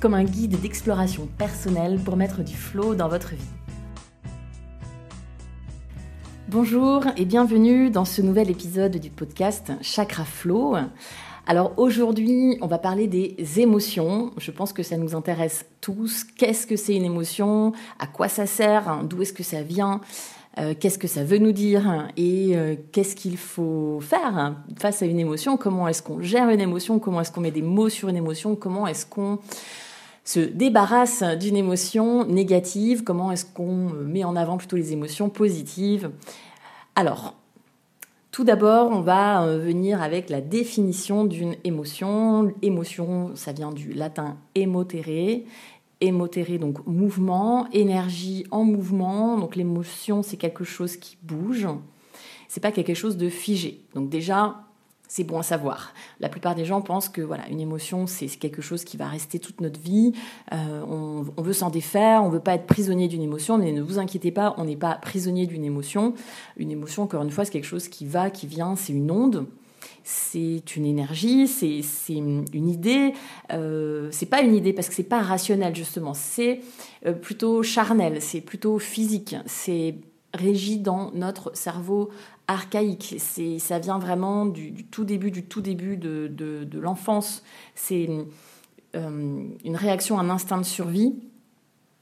comme un guide d'exploration personnelle pour mettre du flow dans votre vie. Bonjour et bienvenue dans ce nouvel épisode du podcast Chakra Flow. Alors aujourd'hui, on va parler des émotions. Je pense que ça nous intéresse tous. Qu'est-ce que c'est une émotion? À quoi ça sert? D'où est-ce que ça vient? Euh, qu'est-ce que ça veut nous dire? Et euh, qu'est-ce qu'il faut faire face à une émotion, comment est-ce qu'on gère une émotion, comment est-ce qu'on met des mots sur une émotion, comment est-ce qu'on se débarrasse d'une émotion négative, comment est-ce qu'on met en avant plutôt les émotions positives? Alors, tout d'abord, on va euh, venir avec la définition d'une émotion. Émotion, ça vient du latin emotere. Emotere, donc mouvement, énergie en mouvement. Donc l'émotion, c'est quelque chose qui bouge. C'est pas quelque chose de figé. Donc déjà, c'est bon à savoir. La plupart des gens pensent que voilà, une émotion, c'est quelque chose qui va rester toute notre vie. Euh, on, veut s'en défaire, on veut pas être prisonnier d'une émotion, mais ne vous inquiétez pas, on n'est pas prisonnier d'une émotion. Une émotion, encore une fois, c'est quelque chose qui va, qui vient, c'est une onde. C'est une énergie, c'est une idée. Euh, c'est pas une idée parce que c'est pas rationnel justement. C'est euh, plutôt charnel, c'est plutôt physique. C'est régi dans notre cerveau archaïque. C'est, ça vient vraiment du, tout début, du tout début de, de, l'enfance. C'est euh, une, réaction, un instinct de survie.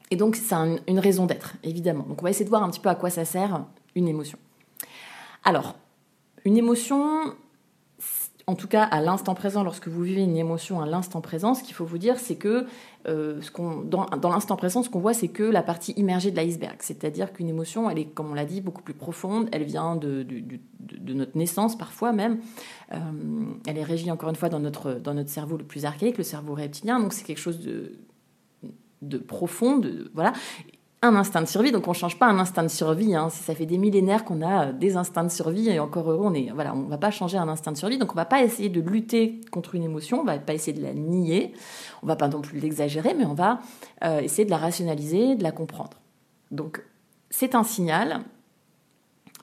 Et donc, c'est une raison d'être, évidemment. Donc, on va essayer de voir un petit peu à quoi ça sert une émotion. Alors, une émotion, en tout cas à l'instant présent, lorsque vous vivez une émotion à l'instant présent, ce qu'il faut vous dire, c'est que euh, dans, l'instant présent, ce qu'on voit, c'est que la partie immergée de l'iceberg. C'est-à-dire qu'une émotion, elle est, comme on l'a dit, beaucoup plus profonde. Elle vient de, de, notre naissance, parfois même. Euh, elle est régie, encore une fois, dans notre, dans notre cerveau le plus archaïque, le cerveau reptilien. Donc c'est quelque chose de, de profond. voilà un instinct de survie, donc on ne change pas un instinct de survie. Hein. Ça fait des millénaires qu'on a euh, des instincts de survie et encore heureux, on est voilà, on va pas changer un instinct de survie, donc on va pas essayer de lutter contre une émotion, on va pas essayer de la nier, on va pas non plus l'exagérer, mais on va euh, essayer de la rationaliser, de la comprendre. Donc c'est un signal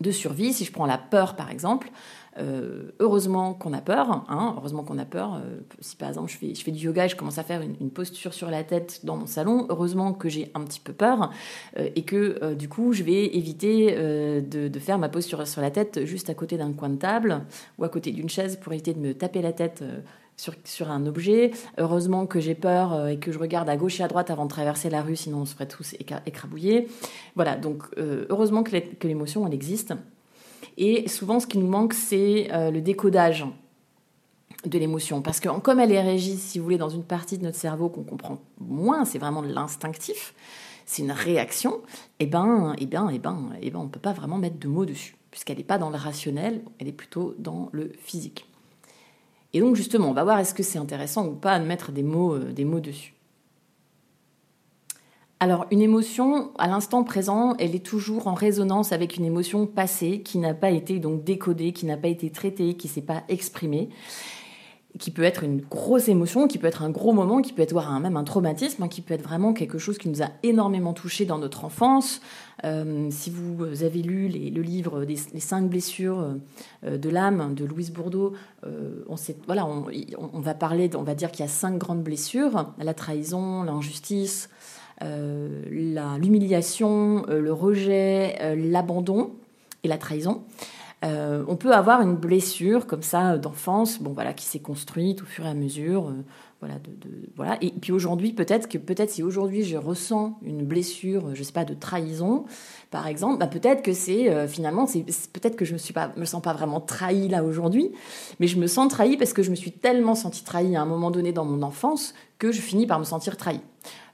de survie. Si je prends la peur par exemple, euh, heureusement qu'on a peur, hein, heureusement qu'on a peur. Euh, si par exemple je fais, du yoga et je commence à faire une, posture sur la tête dans mon salon, heureusement que j'ai un petit peu peur euh, et que du coup je vais éviter de, de, faire ma posture sur la tête juste à côté d'un coin de table ou à côté d'une chaise pour éviter de me taper la tête. Sur, sur, un objet. Heureusement que j'ai peur et que je regarde à gauche et à droite avant de traverser la rue, sinon on se ferait tous écrabouiller. Voilà, donc heureusement que l'émotion, elle existe. Et souvent, ce qui nous manque, c'est euh, le décodage de l'émotion. Parce que comme elle est régie, si vous voulez, dans une partie de notre cerveau qu'on comprend moins, c'est vraiment de l'instinctif, c'est une réaction, eh ben, eh ben, eh ben, et ben, on ne peut pas vraiment mettre de mots dessus, puisqu'elle n'est pas dans le rationnel, elle est plutôt dans le physique. Et donc justement, on va voir est-ce que c'est intéressant ou pas de mettre des mots, euh, des mots dessus. Alors une émotion, à l'instant présent, elle est toujours en résonance avec une émotion passée qui n'a pas été donc décodée, qui n'a pas été traitée, qui s'est pas exprimée, qui peut être une grosse émotion, qui peut être un gros moment, qui peut être même un traumatisme, hein, qui peut être vraiment quelque chose qui nous a énormément touché dans notre enfance. Euh, si vous avez lu le livre Les cinq blessures euh, de l'âme de Louise Bourdeau, euh, on, sait, voilà, on va parler, on va dire qu'il y a cinq grandes blessures la trahison, l'injustice l'humiliation, euh, le rejet, euh, l'abandon et la trahison. on peut avoir une blessure comme ça d'enfance, bon voilà, qui s'est construite au fur et à mesure, voilà. Et puis aujourd'hui, peut-être que peut-être si aujourd'hui je ressens une blessure, je sais pas, de trahison, par exemple, bah peut-être que c'est finalement, c'est peut-être que je me me sens pas vraiment trahie là aujourd'hui, mais je me sens trahie parce que je me suis tellement sentie trahie à un moment donné dans mon enfance que je finis par me sentir trahie.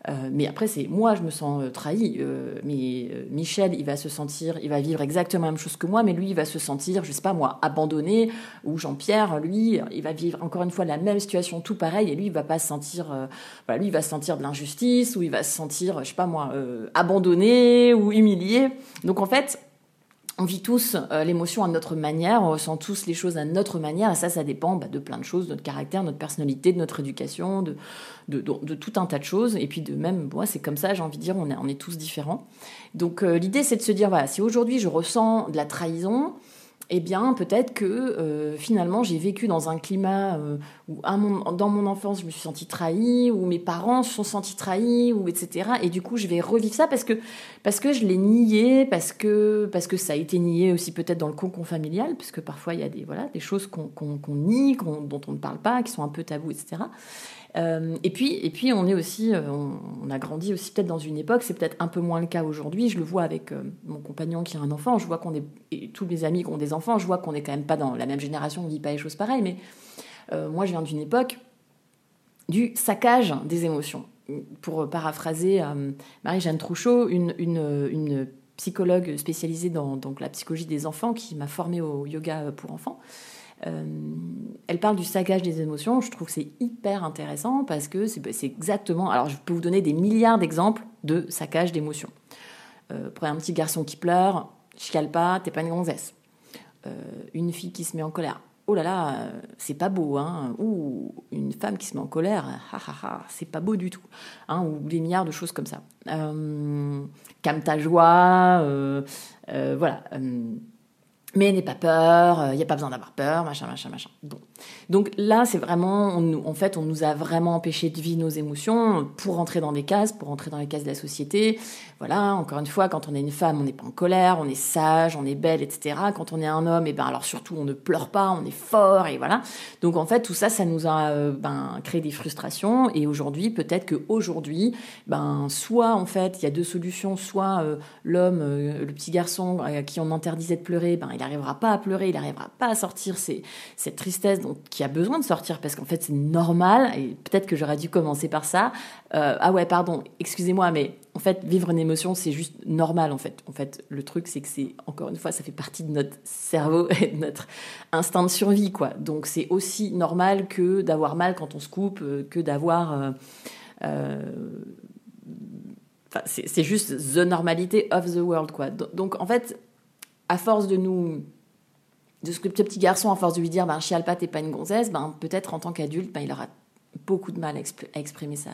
Euh, mais après, c'est moi, je me sens euh, trahi. Euh, mais Michel, il va se sentir, il va vivre exactement la même chose que moi, mais lui, il va se sentir, je sais pas moi, abandonné. Ou Jean-Pierre, lui, il va vivre encore une fois la même situation, tout pareil, et lui, il va pas se sentir, voilà, lui, il va se sentir de l'injustice, ou il va se sentir, je sais pas moi, abandonné ou humilié. Donc en fait, on vit tous euh, l'émotion à notre manière, on ressent tous les choses à notre manière, et ça, ça dépend bah, de plein de choses, de notre caractère, notre personnalité, de notre éducation, de, de, tout un tas de choses. Et puis de même, moi, c'est comme ça, j'ai envie de dire, on est, on est tous différents. Donc euh, l'idée, c'est de se dire, voilà, si aujourd'hui je ressens de la trahison, eh bien, peut-être que euh, finalement, j'ai vécu dans un climat euh, où, dans mon enfance, je me suis sentie trahie, où mes parents se sont sentis trahis, ou etc. Et du coup, je vais revivre ça parce que, parce que je l'ai nié, parce que, parce que ça a été nié aussi peut-être dans le cocon familial, parce que parfois, il y a des, voilà, des choses qu'on nie, dont on ne parle pas, qui sont un peu tabous, etc. Euh, et puis, et puis, on est aussi, euh, on, a grandi aussi peut-être dans une époque. C'est peut-être un peu moins le cas aujourd'hui. Je le vois avec euh, mon compagnon qui a un enfant. Je vois qu'on est et tous mes amis qui ont des enfants. Je vois qu'on est quand même pas dans la même génération. On vit pas les choses pareilles. Mais moi, je viens d'une époque du saccage des émotions. Pour paraphraser Marie-Jeanne Trouchot, une, psychologue spécialisée dans la psychologie des enfants qui m'a formée au yoga pour enfants. Euh, elle parle du saccage des émotions. Je trouve que c'est hyper intéressant parce que bah, c'est exactement. Alors, je peux vous donner des milliards d'exemples de saccage d'émotions. Euh, prenez un petit garçon qui pleure, chiale pas, t'es pas une gonzesse. Euh, une fille qui se met en colère. Oh là là, euh, c'est pas beau, hein. Ou une femme qui se met en colère, c'est pas beau du tout. Hein, ou des milliards de choses comme ça. calme ta joie, voilà mais n'aie pas peur, il n'y a pas besoin d'avoir peur, machin, machin, machin. Bon. Donc là, c'est vraiment, en fait, on nous a vraiment empêché de vivre nos émotions pour rentrer dans des cases, pour rentrer dans les cases de la société. Voilà, encore une fois, quand on est une femme, on n'est pas en colère, on est sage, on est belle, etc. Quand on est un homme, et ben alors surtout, on ne pleure pas, on est fort, et voilà. Donc en fait, tout ça, ça nous a euh, ben, créé des frustrations. Et aujourd'hui, peut-être que aujourd'hui, ben soit en fait, il y a deux solutions, soit euh, l'homme, euh, le petit garçon à qui on interdisait de pleurer, ben il n'arrivera pas à pleurer, il n'arrivera pas à sortir cette tristesse qui a besoin de sortir parce qu'en fait c'est normal et peut-être que j'aurais dû commencer par ça. Euh, ah ouais, pardon, excusez-moi, mais en fait vivre une émotion c'est juste normal en fait. En fait, le truc c'est que c'est encore une fois ça fait partie de notre cerveau et de notre instinct de survie quoi. Donc c'est aussi normal que d'avoir mal quand on se coupe, euh, que d'avoir euh, c'est juste the normalité of the world quoi. Donc en fait à force de nous de ce que petit garçon, à force de lui dire, ben, chiale pas, t'es pas une gonzesse, ben, peut-être en tant qu'adulte, ben, il aura beaucoup de mal à, exprimer sa,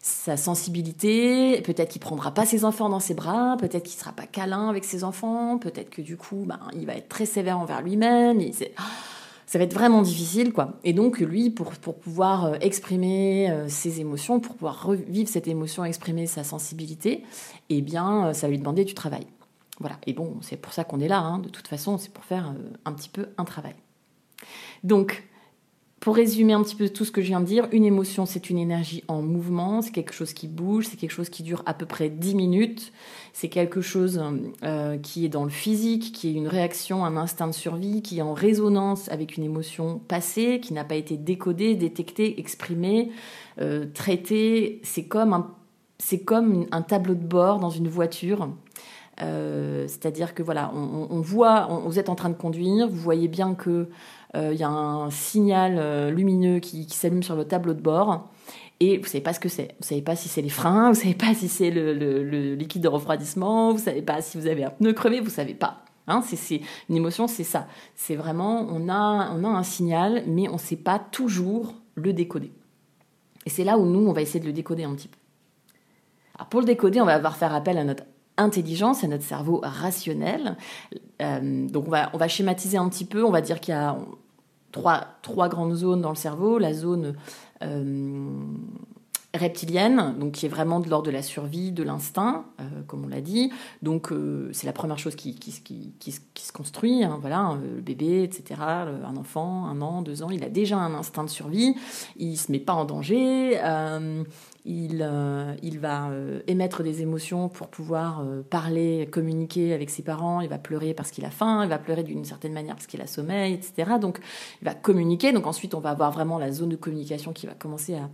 sa sensibilité, peut-être qu'il prendra pas ses enfants dans ses bras, peut-être qu'il sera pas câlin avec ses enfants, peut-être que du coup, ben, il va être très sévère envers lui-même, ça va être vraiment difficile, quoi. Et donc, lui, pour, pour pouvoir euh, exprimer euh, ses émotions, pour pouvoir revivre cette émotion, exprimer sa sensibilité, eh bien, euh, ça va lui demander du travail. Voilà, et bon, c'est pour ça qu'on est là, hein. de toute façon, c'est pour faire euh, un petit peu un travail. Donc, pour résumer un petit peu tout ce que je viens de dire, une émotion, c'est une énergie en mouvement, c'est quelque chose qui bouge, c'est quelque chose qui dure à peu près 10 minutes, c'est quelque chose euh, qui est dans le physique, qui est une réaction, un instinct de survie, qui est en résonance avec une émotion passée, qui n'a pas été décodée, détectée, exprimée, euh, traitée. C'est comme un, c'est comme un tableau de bord dans une voiture euh, c'est-à-dire que voilà, on, voit, vous êtes en train de conduire, vous voyez bien que euh, il y a un signal euh, lumineux qui, s'allume sur le tableau de bord. Et vous savez pas ce que c'est. Vous savez pas si c'est les freins, vous savez pas si c'est le, liquide de refroidissement, vous savez pas si vous avez un pneu crevé, vous savez pas. Hein, c'est une émotion, c'est ça. C'est vraiment, on a, on a un signal, mais on ne sait pas toujours le décoder. Et c'est là où nous, on va essayer de le décoder un petit peu. Alors pour le décoder, on va avoir faire appel à notre intelligence, à notre cerveau rationnel. Euh, donc on va, on va schématiser un petit peu, on va dire qu'il y a trois, trois grandes zones dans le cerveau. La zone euh, reptilienne, donc qui est vraiment de l'ordre de la survie, de l'instinct, euh, comme on l'a dit. Donc c'est la première chose qui, se construit. Hein, voilà, le bébé, etc. Un enfant, un an, deux ans, il a déjà un instinct de survie. Il se met pas en danger il, euh, il va euh, émettre des émotions pour pouvoir euh, parler, communiquer avec ses parents, il va pleurer parce qu'il a faim, il va pleurer d'une certaine manière parce qu'il a sommeil, etc. Donc il va communiquer, donc ensuite on va avoir vraiment la zone de communication qui va commencer à,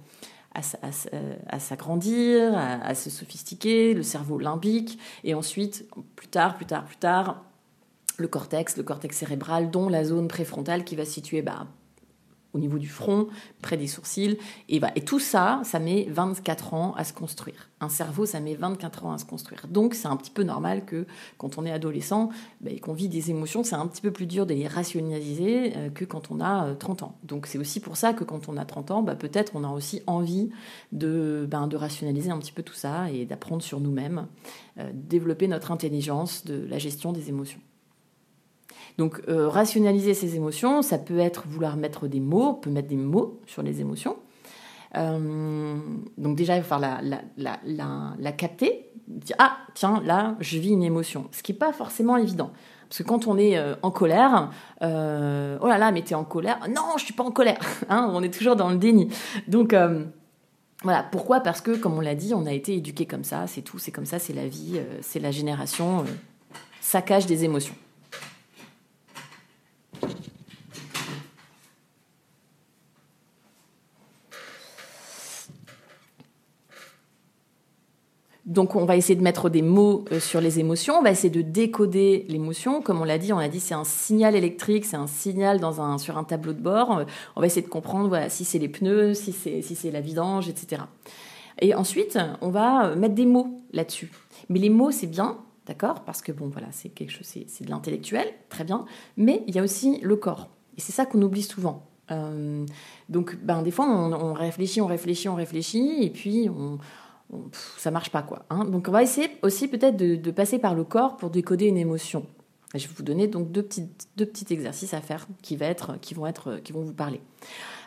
à, s'agrandir, à, se sophistiquer, le cerveau limbique, et ensuite, plus tard, plus tard, plus tard, le cortex, le cortex cérébral, dont la zone préfrontale qui va situer bah, au niveau du front, près des sourcils. Et, et tout ça, ça met 24 ans à se construire. Un cerveau, ça met 24 ans à se construire. Donc, c'est un petit peu normal que quand on est adolescent et qu'on vit des émotions, c'est un petit peu plus dur de les rationaliser euh, que quand on a 30 euh, ans. Donc, c'est aussi pour ça que quand on a 30 ans, bah, peut-être on a aussi envie de, ben, de rationaliser un petit peu tout ça et d'apprendre sur nous-mêmes, euh, développer notre intelligence de la gestion des émotions. Donc euh, rationaliser ses émotions, ça peut être vouloir mettre des mots, on peut mettre des mots sur les émotions. Euh, donc déjà, il va falloir la, capter, dire ah tiens là je vis une émotion, ce qui n'est pas forcément évident. Parce que quand on est euh, en colère, oh là là, mais t'es en colère. Non, je suis pas en colère. Hein, on est toujours dans le déni. Donc voilà, pourquoi? Parce que, comme on l'a dit, on a été éduqué comme ça, c'est tout, c'est comme ça, c'est la vie, c'est la génération, saccage des émotions. Donc on va essayer de mettre des mots euh, sur les émotions, on va essayer de décoder l'émotion. Comme on l'a dit, on a dit c'est un signal électrique, c'est un signal sur un tableau de bord. Euh, on va essayer de comprendre voilà, si c'est les pneus, si c'est si la vidange, etc. Et ensuite, on va euh, mettre des mots là-dessus. Mais les mots, c'est bien, d'accord? Parce que bon, voilà, c'est quelque chose, c'est de l'intellectuel, très bien. Mais il y a aussi le corps. Et c'est ça qu'on oublie souvent. donc, ben, des fois, on, on, réfléchit, on réfléchit, on réfléchit, et puis on, ça marche pas quoi. Hein. Donc on va essayer aussi peut-être de, passer par le corps pour décoder une émotion. je vais vous donner donc deux petits, deux petits exercices à faire qui, être, qui, vont, être, qui vont vous parler.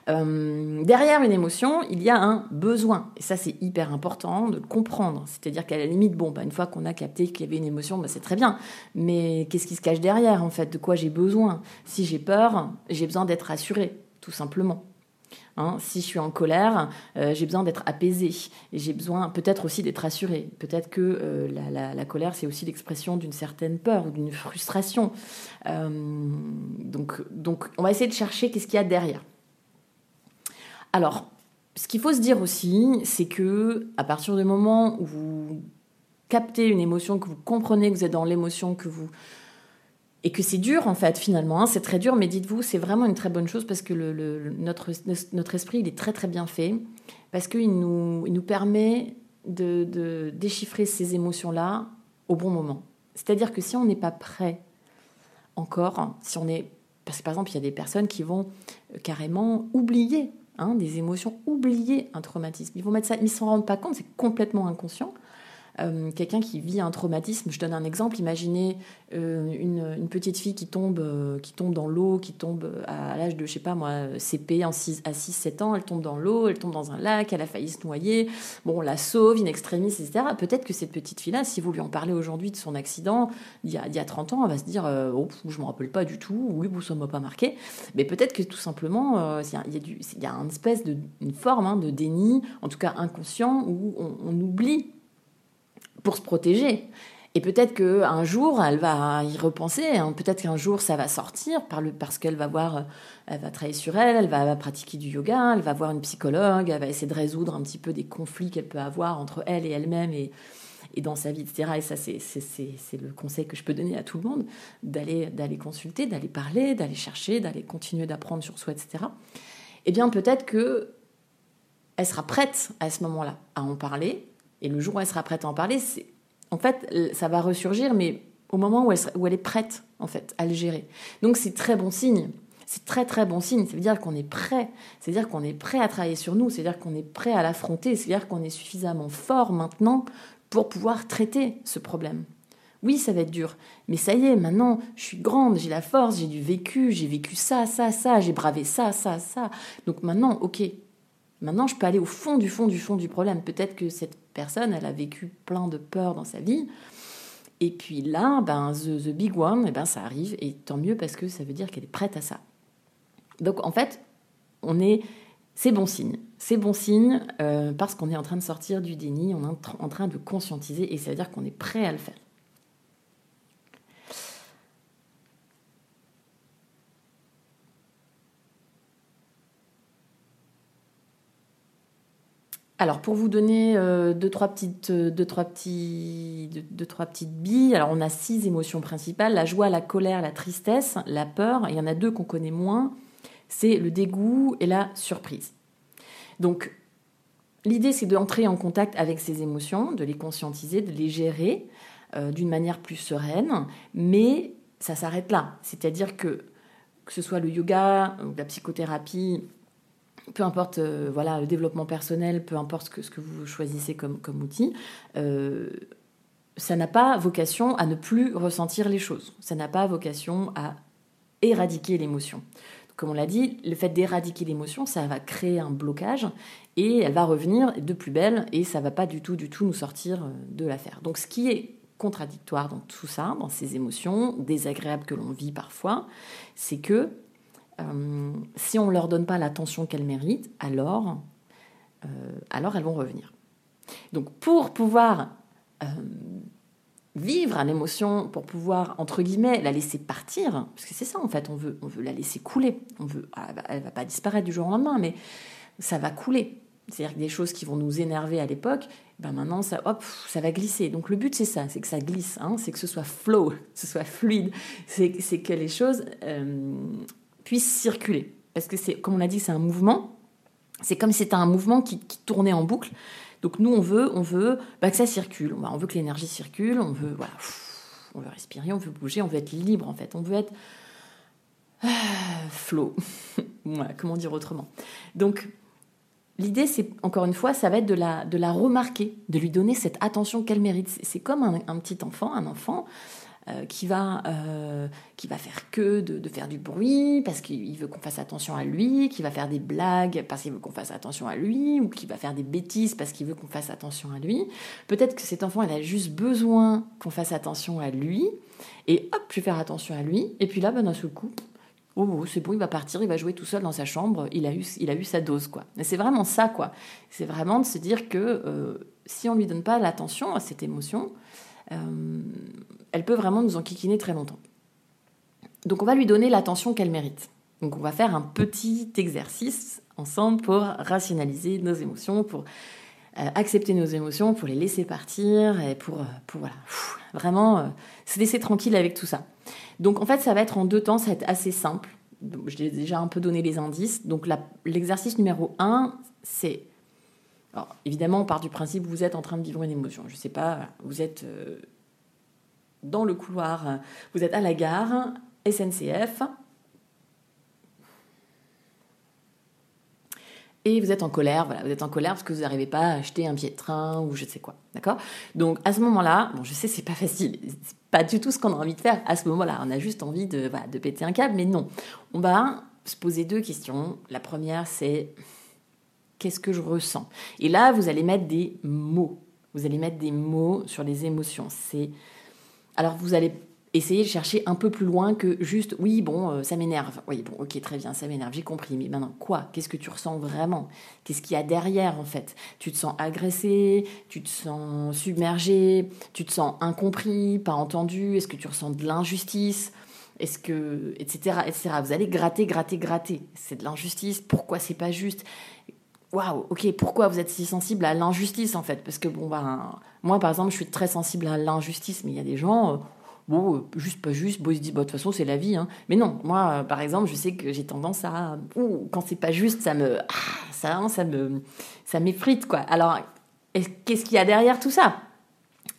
Euh, derrière une émotion, il y a un besoin. Et ça, c'est hyper important de le comprendre. C'est-à-dire qu'à la limite, bon, bah, une fois qu'on a capté qu'il y avait une émotion, bah, c'est très bien. Mais qu'est-ce qui se cache derrière, en fait? De quoi j'ai besoin? Si j'ai peur, j'ai besoin d'être rassuré, tout simplement. Hein, si je suis en colère, euh, j'ai besoin d'être apaisé. J'ai besoin peut-être aussi d'être rassuré. Peut-être que euh, la, colère, c'est aussi l'expression d'une certaine peur ou d'une frustration. Euh, donc, donc, on va essayer de chercher qu'est-ce qu'il y a derrière. Alors, ce qu'il faut se dire aussi, c'est que à partir du moment où vous captez une émotion, que vous comprenez que vous êtes dans l'émotion, que vous et que c'est dur en fait finalement, hein, c'est très dur, mais dites-vous, c'est vraiment une très bonne chose parce que notre, notre esprit, il est très très bien fait, parce qu'il nous, il nous permet de, déchiffrer ces émotions-là au bon moment. C'est-à-dire que si on n'est pas prêt encore, si on est... Parce que par exemple, il y a des personnes qui vont euh, carrément oublier hein, des émotions, oublier un traumatisme. Ils vont mettre ça, ils s'en rendent pas compte, c'est complètement inconscient. Euh, quelqu'un qui vit un traumatisme, je donne un exemple, imaginez euh, une, petite fille qui tombe, euh, qui tombe dans l'eau, qui tombe à, l'âge de, je sais pas moi, CP en 6, à 6-7 ans, elle tombe dans l'eau, elle tombe dans un lac, elle a failli se noyer, bon, on la sauve, in extremis, etc. Peut-être que cette petite fille-là, si vous lui en parlez aujourd'hui de son accident, il y, a, il y a 30 ans, elle va se dire, oh, je me rappelle pas du tout, oui, ça m'a pas marqué, mais peut-être que tout simplement, il, y a, il, y a une espèce de, une forme hein, de déni, en tout cas inconscient, où on oublie pour se protéger. Et peut-être qu'un jour, elle va y repenser. Hein. Peut-être qu'un jour, ça va sortir parce qu'elle va voir, elle va travailler sur elle, elle va pratiquer du yoga, elle va voir une psychologue, elle va essayer de résoudre un petit peu des conflits qu'elle peut avoir entre elle et elle-même et, dans sa vie, etc. Et ça, c'est, c'est, le conseil que je peux donner à tout le monde, d'aller, d'aller consulter, d'aller parler, d'aller chercher, d'aller continuer d'apprendre sur soi, etc. Eh bien, peut-être que elle sera prête à ce moment-là à en parler, et le jour où elle sera prête à en parler, en fait, ça va ressurgir, mais au moment où elle, où elle est prête, en fait, à le gérer. Donc c'est très bon signe. C'est très très bon signe. Ça veut dire qu'on est prêt. C'est-à-dire qu'on est prêt à travailler sur nous. C'est-à-dire qu'on est prêt à l'affronter. C'est-à-dire qu'on est suffisamment fort maintenant pour pouvoir traiter ce problème. Oui, ça va être dur, mais ça y est, maintenant, je suis grande, j'ai la force, j'ai du vécu, j'ai vécu ça, ça, ça, j'ai bravé ça, ça, ça. Donc maintenant, ok, Maintenant, je peux aller au fond du fond du fond du problème. Peut-être que cette personne, elle a vécu plein de peurs dans sa vie. Et puis là, ben, the, big one, eh ben, ça arrive. Et tant mieux parce que ça veut dire qu'elle est prête à ça. Donc en fait, on est, c'est bon signe. C'est bon signe euh, parce qu'on est en train de sortir du déni, on est en train de conscientiser et ça veut dire qu'on est prêt à le faire. Alors, pour vous donner euh, deux, trois petites, euh, trois deux, trois petites billes, alors on a six émotions principales la joie, la colère, la tristesse, la peur. Il y en a deux qu'on connaît moins c'est le dégoût et la surprise. Donc, l'idée, c'est d'entrer en contact avec ces émotions, de les conscientiser, de les gérer euh, d'une manière plus sereine, mais ça s'arrête là. C'est-à-dire que que ce soit le yoga ou la psychothérapie, peu importe euh, voilà le développement personnel, peu importe ce que, ce que vous choisissez comme, comme outil, euh, ça n'a pas vocation à ne plus ressentir les choses. Ça n'a pas vocation à éradiquer l'émotion. Comme on l'a dit, le fait d'éradiquer l'émotion, ça va créer un blocage et elle va revenir de plus belle et ça va pas du tout, du tout nous sortir euh, de l'affaire. Donc ce qui est contradictoire dans tout ça, dans ces émotions désagréables que l'on vit parfois, c'est que euh, si on ne leur donne pas l'attention qu'elles méritent, alors, euh, alors elles vont revenir. Donc pour pouvoir euh, vivre une émotion, pour pouvoir, entre guillemets, la laisser partir, parce que c'est ça en fait, on veut, on veut la laisser couler, on veut, elle ne va pas disparaître du jour au lendemain, mais ça va couler. C'est-à-dire que des choses qui vont nous énerver à l'époque, ben maintenant ça, hop, ça va glisser. Donc le but c'est ça, c'est que ça glisse, hein, c'est que ce soit flow, que ce soit fluide, c'est que les choses puisse circuler. Parce que c'est, comme on l'a dit, c'est un mouvement. C'est comme si c'était un mouvement qui, tournait en boucle. Donc nous, on veut, on veut bah, que ça circule. On veut que l'énergie circule. On veut, voilà, on veut respirer, on veut bouger, on veut être libre en fait. On veut être ah, flow. comment dire autrement. Donc l'idée, c'est encore une fois, ça va être de la, de la remarquer, de lui donner cette attention qu'elle mérite. C'est comme un, petit enfant, un enfant. Euh, qui, va, euh, qui va faire que de, faire du bruit parce qu'il veut qu'on fasse attention à lui, qui va faire des blagues parce qu'il veut qu'on fasse attention à lui, ou qui va faire des bêtises parce qu'il veut qu'on fasse attention à lui. Peut-être que cet enfant, il a juste besoin qu'on fasse attention à lui, et hop, je vais faire attention à lui, et puis là, ben, d'un seul coup, oh, oh, c'est bon, il va partir, il va jouer tout seul dans sa chambre, il a eu, il a eu sa dose, quoi. c'est vraiment ça, quoi. C'est vraiment de se dire que euh, si on lui donne pas l'attention à cette émotion, elle peut vraiment nous enquiquiner très longtemps. Donc on va lui donner l'attention qu'elle mérite. Donc on va faire un petit exercice ensemble pour rationaliser nos émotions, pour euh, accepter nos émotions, pour les laisser partir et pour, euh, vraiment se laisser tranquille avec tout ça. Donc en fait ça va être en deux temps, ça va être assez simple. je l'ai déjà un peu donné les indices. Donc l'exercice numéro 1, c'est alors, évidemment, on part du principe vous êtes en train de vivre une émotion. Je ne sais pas, vous êtes euh, dans le couloir, vous êtes à la gare, SNCF, et vous êtes en colère, voilà, vous êtes en colère parce que vous n'arrivez pas à acheter un billet de train ou je ne sais quoi, d'accord? Donc à ce moment-là, bon, je sais c'est pas facile, c'est pas du tout ce qu'on a envie de faire à ce moment-là. On a juste envie de, de péter un câble, mais non. On va se poser deux questions. La première, c'est qu'est-ce que je ressens Et là, vous allez mettre des mots. Vous allez mettre des mots sur les émotions. C'est alors vous allez essayer de chercher un peu plus loin que juste oui bon euh, ça m'énerve. Oui bon ok très bien ça m'énerve j'ai compris mais maintenant quoi? Qu'est-ce que tu ressens vraiment? Qu'est-ce qu'il y a derrière en fait? Tu te sens agressé? Tu te sens submergé? Tu te sens incompris? Pas entendu? Est-ce que tu ressens de l'injustice? Est-ce que, etc., etc. Vous allez gratter, gratter, gratter. C'est de l'injustice. Pourquoi c'est pas juste? Waouh, ok, pourquoi vous êtes si sensible à l'injustice en fait? Parce que bon, ben, moi par exemple, je suis très sensible à l'injustice, mais il y a des gens, euh, bon, euh, juste pas juste, bon, ils se disent, bah, de toute façon, c'est la vie. Hein. Mais non, moi euh, par exemple, je sais que j'ai tendance à, quand c'est pas juste, ça me, ah, ça, ça me, ça m'effrite quoi. Alors, qu'est-ce qu'il y a derrière tout ça?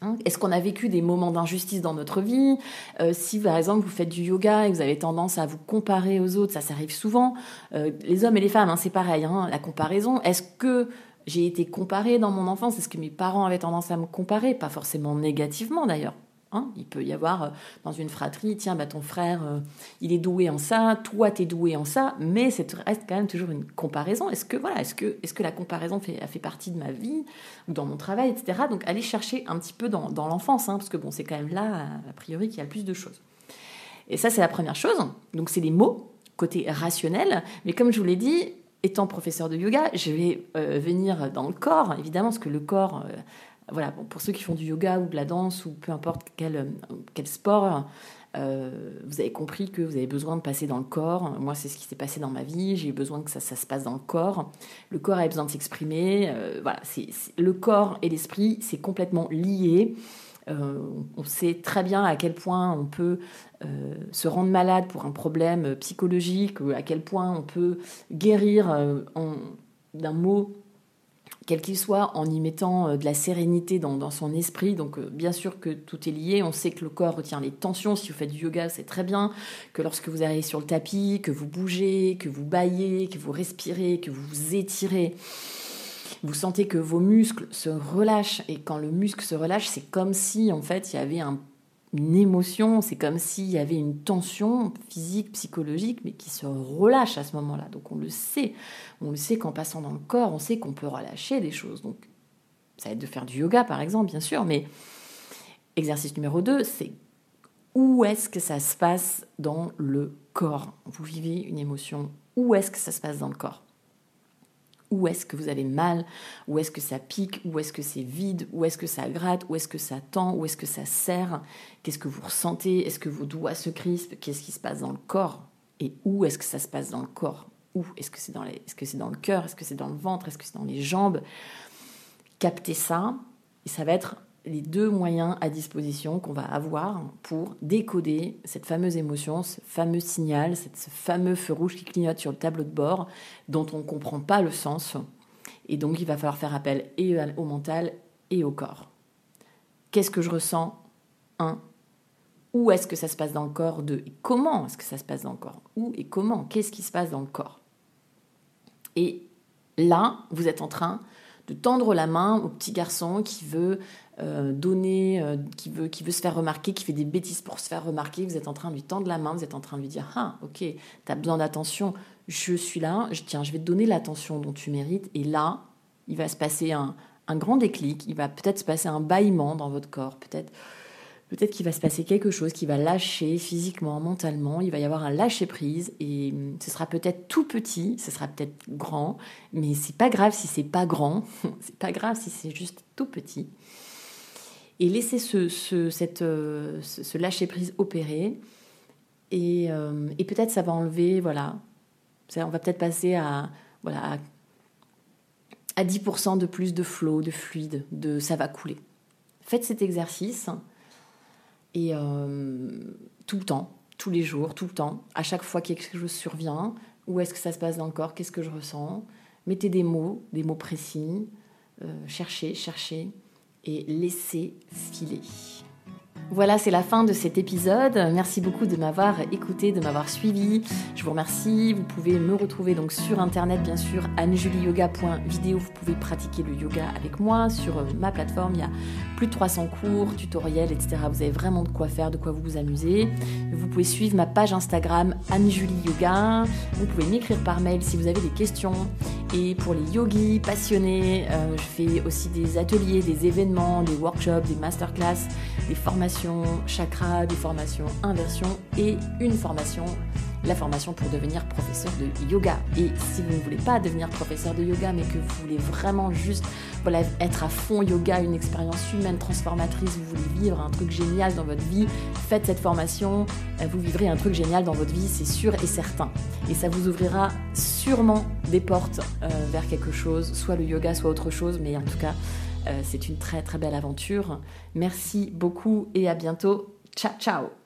Hein, est-ce qu'on a vécu des moments d'injustice dans notre vie euh, Si par exemple vous faites du yoga et vous avez tendance à vous comparer aux autres, ça, ça arrive souvent. Euh, les hommes et les femmes, hein, c'est pareil, hein, la comparaison. Est-ce que j'ai été comparée dans mon enfance? Est-ce que mes parents avaient tendance à me comparer? Pas forcément négativement d'ailleurs. Hein, il peut y avoir euh, dans une fratrie, tiens, bah, ton frère, euh, il est doué en ça, toi, tu es doué en ça, mais ça reste quand même toujours une comparaison. Est-ce que, voilà, est-ce que, est que la comparaison fait, a fait partie de ma vie ou dans mon travail, etc. Donc, aller chercher un petit peu dans, l'enfance, hein, parce que bon, c'est quand même là, a priori, qu'il y a le plus de choses. Et ça, c'est la première chose. Donc, c'est les mots, côté rationnel. Mais comme je vous l'ai dit, étant professeur de yoga, je vais euh, venir dans le corps, évidemment, parce que le corps voilà, pour ceux qui font du yoga ou de la danse ou peu importe quel, quel sport, euh, vous avez compris que vous avez besoin de passer dans le corps. Moi, c'est ce qui s'est passé dans ma vie. J'ai eu besoin que ça, se passe dans le corps. Le corps a besoin de s'exprimer. Euh, voilà, c'est, le corps et l'esprit, c'est complètement lié. Euh, on sait très bien à quel point on peut se rendre malade pour un problème psychologique, à quel point on peut guérir d'un mot quel qu'il soit, en y mettant euh, de la sérénité dans, son esprit. Donc euh, bien sûr que tout est lié. On sait que le corps retient les tensions. Si vous faites du yoga, c'est très bien. Que lorsque vous arrivez sur le tapis, que vous bougez, que vous baillez, que vous respirez, que vous vous étirez, vous sentez que vos muscles se relâchent. Et quand le muscle se relâche, c'est comme si en fait il y avait un une émotion, c'est comme s'il y avait une tension physique, psychologique, mais qui se relâche à ce moment-là. Donc on le sait, on le sait qu'en passant dans le corps, on sait qu'on peut relâcher des choses. Donc ça aide de faire du yoga par exemple, bien sûr, mais exercice numéro 2, c'est où est-ce que ça se passe dans le corps? Vous vivez une émotion, où est-ce que ça se passe dans le corps? Où est-ce que vous avez mal, où est-ce que ça pique, où est-ce que c'est vide, où est-ce que ça gratte, où est-ce que ça tend, où est-ce que ça serre, qu'est-ce que vous ressentez, est-ce que vos doigts se crispent, qu'est-ce qui se passe dans le corps? Et où est-ce que ça se passe dans le corps? Où? Est-ce que c'est dans, les... est -ce c'est dans le cœur? Est-ce que c'est dans le ventre? Est-ce que c'est dans les jambes? Captez ça et ça va être les deux moyens à disposition qu'on va avoir pour décoder cette fameuse émotion, ce fameux signal, ce fameux feu rouge qui clignote sur le tableau de bord dont on ne comprend pas le sens. Et donc il va falloir faire appel au mental et au corps. Qu'est-ce que je ressens? Un. Où est-ce que ça se passe dans le corps? Deux. Et comment est-ce que ça se passe dans le corps? Où et comment? Qu'est-ce qui se passe dans le corps? Et là, vous êtes en train de tendre la main au petit garçon qui veut euh, donner, euh, qui, veut, se faire remarquer, qui fait des bêtises pour se faire remarquer. Vous êtes en train de lui tendre la main, vous êtes en train de lui dire Ah, ok, tu as besoin d'attention, je suis là, je, tiens, je vais te donner l'attention dont tu mérites. Et là, il va se passer un, un grand déclic, il va peut-être se passer un bâillement dans votre corps, peut-être peut-être qu'il va se passer quelque chose qui va lâcher physiquement, mentalement, il va y avoir un lâcher prise et hum, ce sera peut-être tout petit, ce sera peut-être grand, mais c'est pas grave si c'est pas grand, c'est pas grave si c'est juste tout petit. Et laisser ce, ce, cette, euh, ce, lâcher prise opérer et, euh, et peut-être ça va enlever, voilà, on va peut-être passer à, voilà, à 10% de plus de flot, de fluide, de ça va couler. Faites cet exercice et euh, tout le temps, tous les jours, tout le temps, à chaque fois que quelque chose survient, où est-ce que ça se passe dans le corps, qu'est-ce que je ressens, mettez des mots, des mots précis, euh, cherchez, cherchez et laissez filer. Voilà, c'est la fin de cet épisode. Merci beaucoup de m'avoir écouté, de m'avoir suivi. Je vous remercie. Vous pouvez me retrouver donc sur internet, bien sûr, anjulioga.video. Vous pouvez pratiquer le yoga avec moi sur euh, ma plateforme. Il y a plus de 300 cours, tutoriels, etc. Vous avez vraiment de quoi faire, de quoi vous amuser. Vous pouvez suivre ma page Instagram Anjulie Yoga. Vous pouvez m'écrire par mail si vous avez des questions. Et pour les yogis passionnés, euh, je fais aussi des ateliers, des événements, des workshops, des masterclass, des formations chakra, des formations inversion et une formation la formation pour devenir professeur de yoga. Et si vous ne voulez pas devenir professeur de yoga, mais que vous voulez vraiment juste être à fond yoga, une expérience humaine transformatrice, vous voulez vivre un truc génial dans votre vie, faites cette formation, euh, vous vivrez un truc génial dans votre vie, c'est sûr et certain. Et ça vous ouvrira sûrement des portes euh, vers quelque chose, soit le yoga, soit autre chose, mais en tout cas, c'est une très très belle aventure. Merci beaucoup et à bientôt. Ciao ciao